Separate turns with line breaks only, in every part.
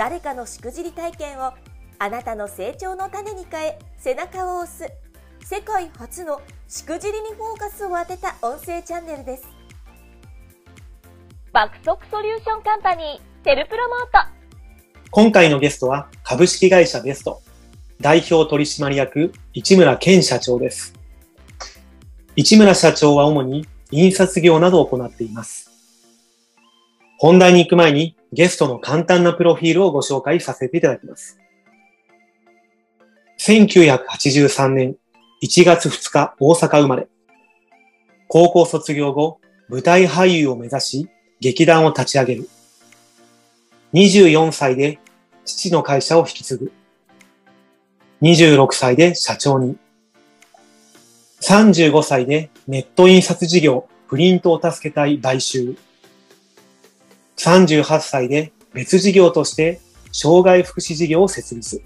誰かのしくじり体験をあなたの成長の種に変え背中を押す世界初のしくじりにフォーカスを当てた音声チャンネルです爆速ソリューションカンパニーテルプロモート
今回のゲストは株式会社ベスト代表取締役市村健社長です。市村社長は主に印刷業などを行っています。本題に行く前にゲストの簡単なプロフィールをご紹介させていただきます。1983年1月2日大阪生まれ。高校卒業後、舞台俳優を目指し、劇団を立ち上げる。24歳で父の会社を引き継ぐ。26歳で社長に。35歳でネット印刷事業、プリントを助けたい買収。38歳で別事業として障害福祉事業を設立。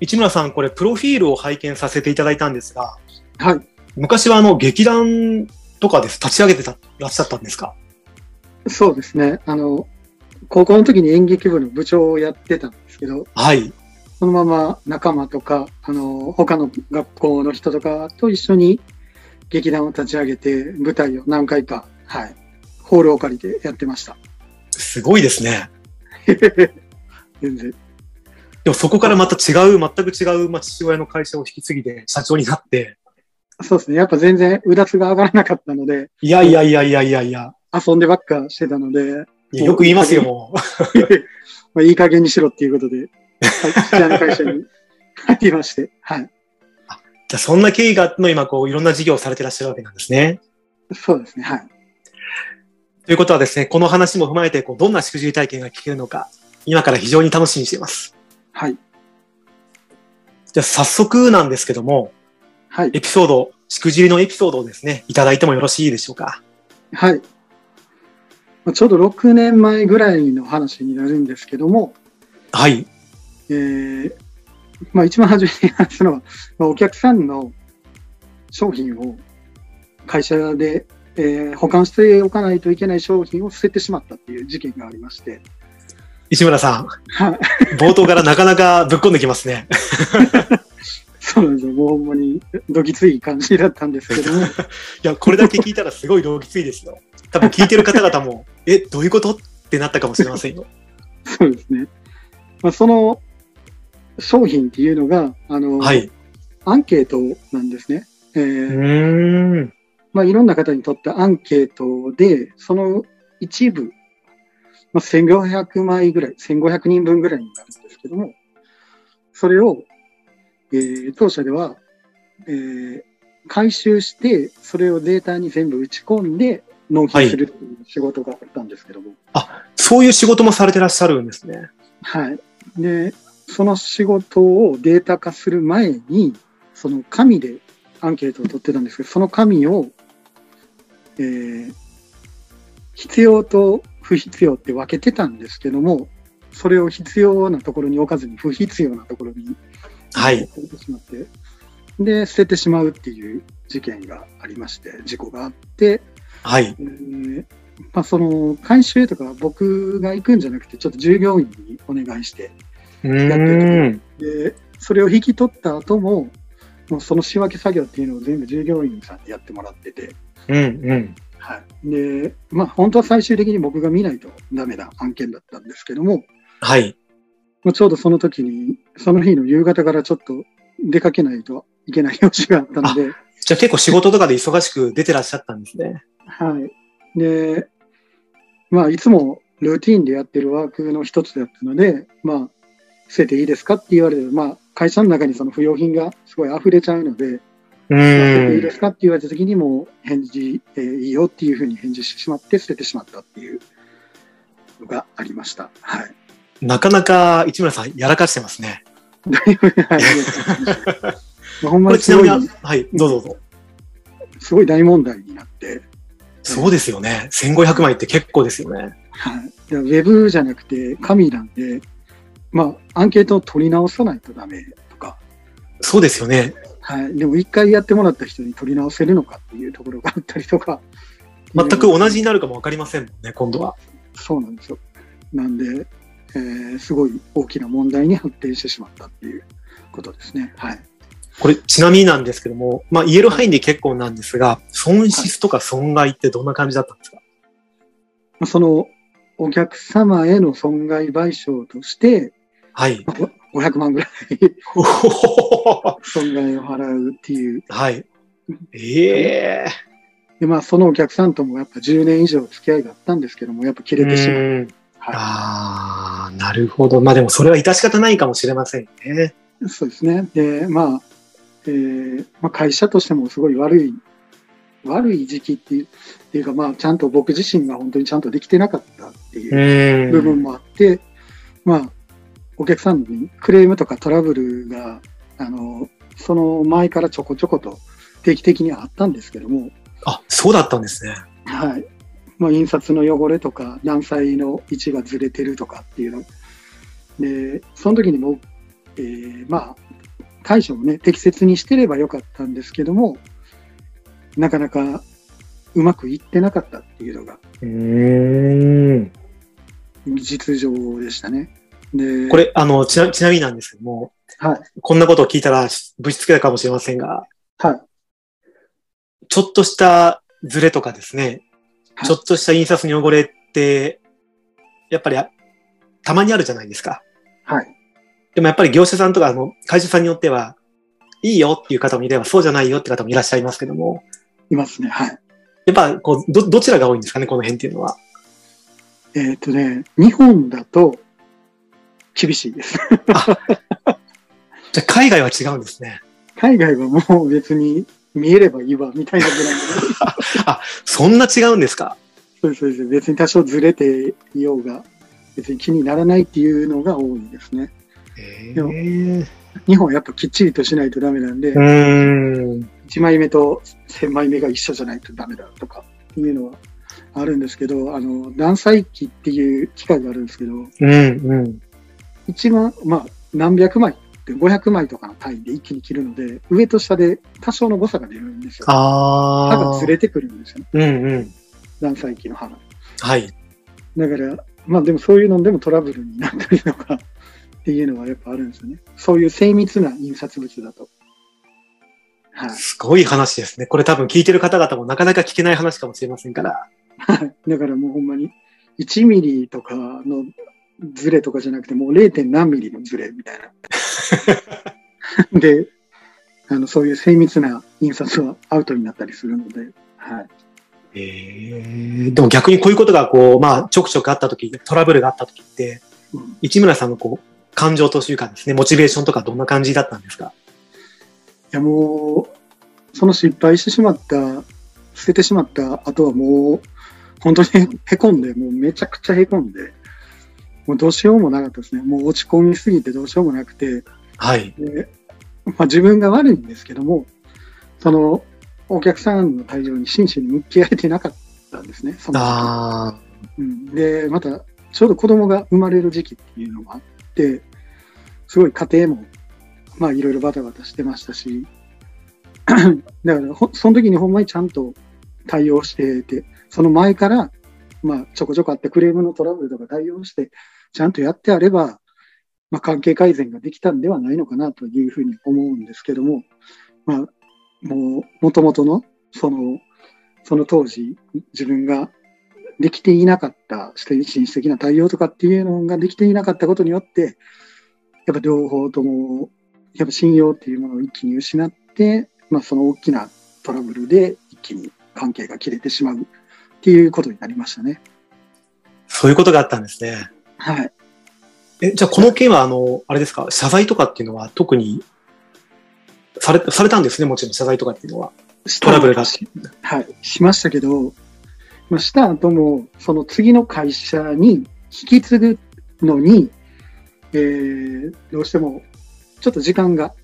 市村さん、これ、プロフィールを拝見させていただいたんですが、
はい。
昔はあの、劇団とかです、立ち上げてた、らっしゃったんですか？
そうですね。あの、高校の時に演劇部の部長をやってたんですけど、
はい。
そのまま仲間とか、あの、他の学校の人とかと一緒に劇団を立ち上げて、舞台を何回か、はい、ホールを借りてやってました。
すごいですね。
全然。
でもそこからまた違う、全く違う、まあ、父親の会社を引き継ぎで社長になって。
そうですね。やっぱ全然、うだつが上がらなかったので。
いやいやいやいやいやいや。
遊んでばっかしてたので。
よく言いますよ、もう。
まあいい加減にしろっていうことで、父親の会社に 入りまして。はい。
じゃあ、そんな経緯があっての今、こう、いろんな事業をされてらっしゃるわけなんですね。
そうですね。はい。
ということはですね、この話も踏まえて、こうどんなしくじり体験が聞けるのか、今から非常に楽しみにしています。
はい。
じゃあ早速なんですけども、
はい。
エピソード、しくじりのエピソードをですね、いただいてもよろしいでしょうか？
はい。ちょうど6年前ぐらいの話になるんですけども、
はい。
えー、まあ一番初めに話すのは、まあ、お客さんの商品を会社で、えー、保管しておかないといけない商品を捨ててしまったっていう事件がありまして、
石村さん。はい。冒頭からなかなかぶっ込んできますね。
そうなんですよ。もうほんまに、どぎつい感じだったんですけども。い
や、これだけ聞いたらすごいどぎついですよ。多分聞いてる方々も、え、どういうこと？ってなったかもしれませんよ。
そうですね。まあ、その商品っていうのが、あの、
はい、
アンケートなんですね。
えー、
まあ、いろんな方にとったアンケートで、その一部まあ、1500枚ぐらい、1500人分ぐらいになるんですけども、それを、えー、当社では、えー、回収して、それをデータに全部打ち込んで、納品するっていう仕事があったんですけども、はい、
あ、そういう仕事もされてらっしゃるんですね。
はい。で、その仕事をデータ化する前に、その紙でアンケートを取ってたんですけど、その紙を、えー、必要と不必要って分けてたんですけども、それを必要なところに置かずに不必要なところに
はい。
置いてしまって、で、捨ててしまうっていう事件がありまして、事故があって、
はい。
えー、まあ、その、回収とか僕が行くんじゃなくて、ちょっと従業員にお願いして
やってる
で、それを引き取った後も、もうその仕分け作業っていうのを全部従業員さんにやってもらってて、
うんうん。
はい。で、まあ、本当は最終的に僕が見ないとダメな案件だったんですけども、
はい。
ちょうどその時に、その日の夕方からちょっと出かけないといけない用事があったので。
じゃあ結構仕事とかで忙しく出てらっしゃったんですね。
はい。で、まあ、いつもルーティンでやってるワークの一つだったので、まあ、捨てていいですかって言われて、まあ、会社の中にその不用品がすごい溢れちゃうので、
うん。
いいですかって言われた時にも返事、えー、いいよっていうふうに返事してしまって捨ててしまったっていうのがありました。はい。
なかなか市村さんやらかしてますね。
だいぶ、はい。まあほんま
これ
にすごい、
ちなみに、はい、どうぞどうぞ。
すごい大問題になって、
そうですよね。1500枚って結構ですよね。
はい。ウェブじゃなくて紙なんで、まあ、アンケートを取り直さないとダメとか、
そうですよね。
はい。でも一回やってもらった人に取り直せるのかっていうところがあったりとか。
全く同じになるかもわかりませんもんね、今度は。
そうなんですよ。なんで、えーすごい大きな問題に発展してしまったっていうことですね。はい。
これ、ちなみになんですけども、まあ、言える範囲で結構なんですが、損失とか損害ってどんな感じだったんですか？
まあその、お客様への損害賠償として、
はい。
まあご500万ぐらい損害を払うっていう。
はい。ええ
で、まあ、そのお客さんともやっぱ10年以上付き合いがあったんですけども、やっぱ切れてしまう。
うん
は
ああ、なるほど。まあでもそれは致し方ないかもしれませんね。
い。そうですね。で、まあ、えーまあ、会社としてもすごい悪い、悪い時期っていうっていうか、まあ、ちゃんと僕自身が本当にちゃんとできてなかったっていう
うん
部分もあって、まあ、お客さんにクレームとかトラブルが、あの、その前からちょこちょこと定期的にあったんですけども、
あ、そうだったんですね。
はい。まあ、印刷の汚れとか、何歳の位置がずれてるとかっていうの。で、その時にも、えーまあ、対処もね、適切にしてればよかったんですけども、なかなかうまくいってなかったっていうのが
うん。
実情でしたね。で、
これ、あの、ちな、ちなみになんですけども、
はい。
こんなことを聞いたらぶしつけたかもしれませんが、
はい。
ちょっとしたズレとかですね、
はい
ちょっとした印刷の汚れって、やっぱりあたまにあるじゃないですか。
はい。
でもやっぱり業者さんとか、あの、会社さんによっては、いいよっていう方もいれば、そうじゃないよって方もいらっしゃいますけども、
いますね。はい。
やっぱ、こう、ど、どちらが多いんですかね、この辺っていうのは。
えっ、とね、日本だと厳しいです。
じゃあ海外は違うんですね。
海外はもう別に見えればいいわ、みたいなぐらいの。
そんな違うんですか？
そうです。別に多少ずれていようが、別に気にならないっていうのが多いですね。
え。
日本はやっぱきっちりとしないとダメなんで、
うーん。
1枚目と1000枚目が一緒じゃないとダメだとかっていうのはあるんですけど、あの、断裁機っていう機械があるんですけど、
うん、うん。
一番、まあ、何百枚って500枚とかの単位で一気に切るので、上と下で多少の誤差が出るんですよ。
ああ。
刃がずれてくるんですよね。
うん、うん。
断裁機の刃が。
はい。
だから、まあでもそういうのでもトラブルになったりとか っていうのはやっぱあるんですよね。そういう精密な印刷物だと。はい。
すごい話ですね。これ多分聞いてる方々もなかなか聞けない話かもしれませんから。
はい。だからもうほんまに1ミリとかのズレとかじゃなくてもう 0. 何ミリのズレみたいな。で、あの、そういう精密な印刷はアウトになったりするので、はい。
ええでも逆にこういうことがこう、まあ、ちょくちょくあった時、トラブルがあった時って、
うん
市村さんのこう、感情というかですね、モチベーションとかどんな感じだったんですか？
いやもう、その失敗してしまった、捨ててしまった後はもう、本当にへこんで、もうめちゃくちゃへこんで、もうどうしようもなかったですね。もう落ち込みすぎてどうしようもなくて、
はい。
でまあ、自分が悪いんですけども、そのお客さんの対応に真摯に向き合えてなかったんですね。その時
ああ、
うん、で、また、ちょうど子供が生まれる時期っていうのもあって、すごい家庭も、まあいろいろバタバタしてましたし、だからほ、その時にほんまにちゃんと対応してて、その前から、まあちょこちょこあってクレームのトラブルとか対応して、ちゃんとやってあれば、まあ関係改善ができたんではないのかなというふうに思うんですけども、まあ、もう、もともとの、その、その当時、自分ができていなかった、紳士的な対応とかっていうのができていなかったことによって、やっぱ両方とも、やっぱ信用っていうものを一気に失って、まあその大きなトラブルで一気に関係が切れてしまう。っていうことになりましたね。
そういうことがあったんですね。
はい。
え、じゃあこの件は、あの、あれですか、謝罪とかっていうのは特に、され、されたんですね、もちろん謝罪とかっていうのは。トラブルが。
はい、しましたけど、まあ、した後も、その次の会社に引き継ぐのに、えー、どうしても、ちょっと時間が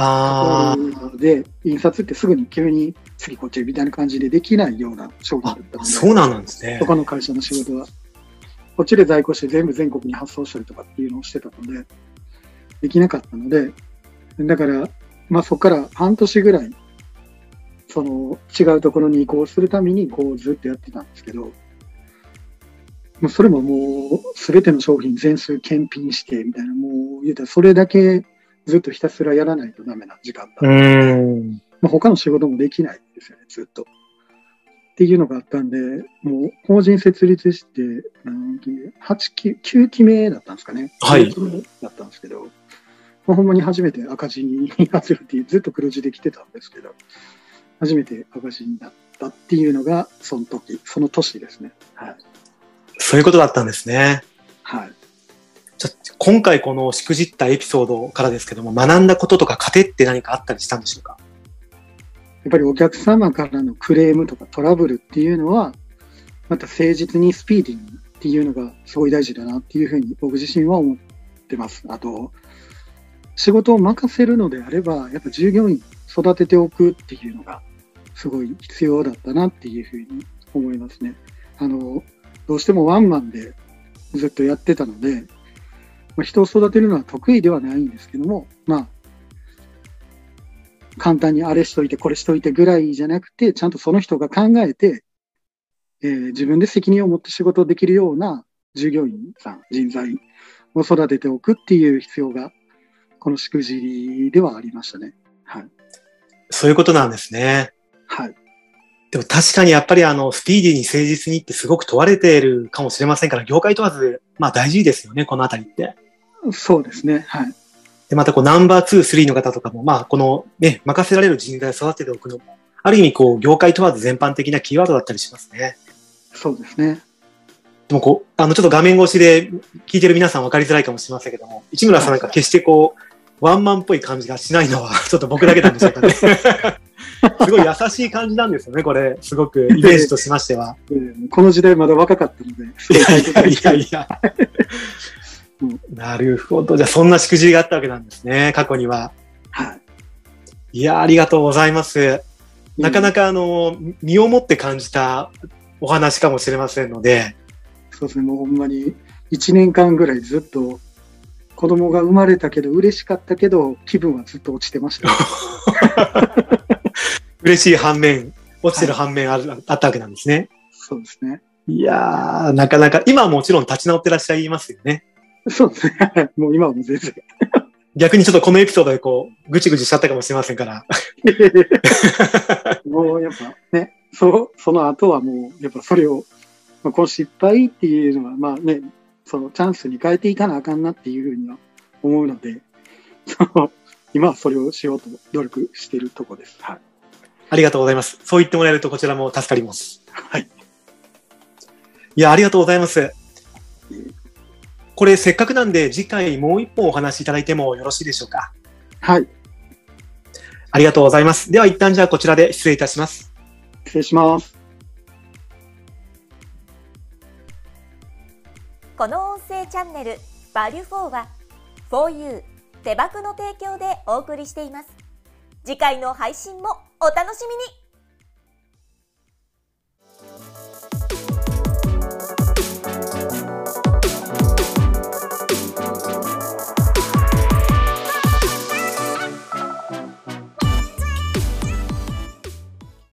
あ
かかるので、印刷ってすぐに急に次こっちみたいな感じでできないような商品だったで、
そうなんですね。
他の会社の仕事は。こっちで在庫して全部全国に発送したりとかっていうのをしてたので、できなかったので、だから、まあそこから半年ぐらい、その違うところに移行するためにこうずっとやってたんですけど、まあそれももうすべての商品全数検品してみたいな、もう言うたらそれだけずっとひたすらやらないとダメな時間だった
うーん。
まあ、他の仕事もできないですよね、ずっと。っていうのがあったんで、もう法人設立して、何期目 ?8 期、9期目だったんですかね。
はい
9期目だったんですけど、まあ、ほんまに初めて赤字になってるっていう、ずっと黒字で来てたんですけど、初めて赤字になったっていうのが、その時、その年ですね。はい。
そういうことだったんですね。今回このしくじったエピソードからですけども、学んだこととか糧って何かあったりしたんでしょうか？
やっぱりお客様からのクレームとかトラブルっていうのは、また誠実にスピーディーにっていうのがすごい大事だなっていうふうに僕自身は思ってます。あと、仕事を任せるのであれば、やっぱ従業員育てておくっていうのがすごい必要だったなっていうふうに思いますね。あの、どうしてもワンマンでずっとやってたので、まあ、人を育てるのは得意ではないんですけども、まあ、簡単にあれしといて、これしといてぐらいじゃなくて、ちゃんとその人が考えて、えー自分で責任を持って仕事をできるような従業員さん、人材を育てておくっていう必要が、このしくじりではありましたね。はい。
そういうことなんですね。
はい。
でも確かにやっぱりあの、スピーディーに誠実にってすごく問われているかもしれませんから、業界問わず、まあ大事ですよね、このあたりって。
そうですね。はい。
で、またこうナンバー2、3の方とかも、まあこのね、任せられる人材を育てておくのも、ある意味こう、業界問わず全般的なキーワードだったりしますね。
そうですね。
でもこう、あの、ちょっと画面越しで聞いてる皆さん分かりづらいかもしれませんけども、市村さんなんか決してこう、ワンマンっぽい感じがしないのは、ちょっと僕だけなんでしょうかね。すごい優しい感じなんですよね、これ。すごくイメージとしましては。
えーこの時代まだ若かったので、すい
やいやいやいや
うん。
なるほど。じゃあ、そんなしくじりがあったわけなんですね、過去には。
はい。
いや、ありがとうございます。なかな
か。
か、あの、身をもって感じたお話かもしれませんので、
そうですね。もうほんまに1年間ぐらいずっと子供が生まれたけど嬉しかったけど気分はずっと落ちてました。
嬉しい反面、落ちてる反面ある、あったわけなんですね。
そうですね。
いやー、なかなか、今はもちろん立ち直ってらっしゃいますよね。
そうですね。もう今はもう全然。
逆にちょっとこのエピソードでこう、ぐちぐちしちゃったかもしれませんから。
もうやっぱね、そその後はもうやっぱそれを、まあ、この失敗っていうのはまあね、そのチャンスに変えていかなあかんなっていうふうには思うので、その今はそれをしようと努力しているとこです。はい。
ありがとうございます。そう言ってもらえるとこちらも助かります。
はい。
いや、ありがとうございます。これせっかくなんで次回もう一本お話しいただいてもよろしいでしょうか？
はい。
ありがとうございます。では一旦じゃあこちらで失礼いたします。
失礼します。
この音声チャンネル「バリュフォーは 4U 手箱の提供でお送りしています次回の配信もお楽しみに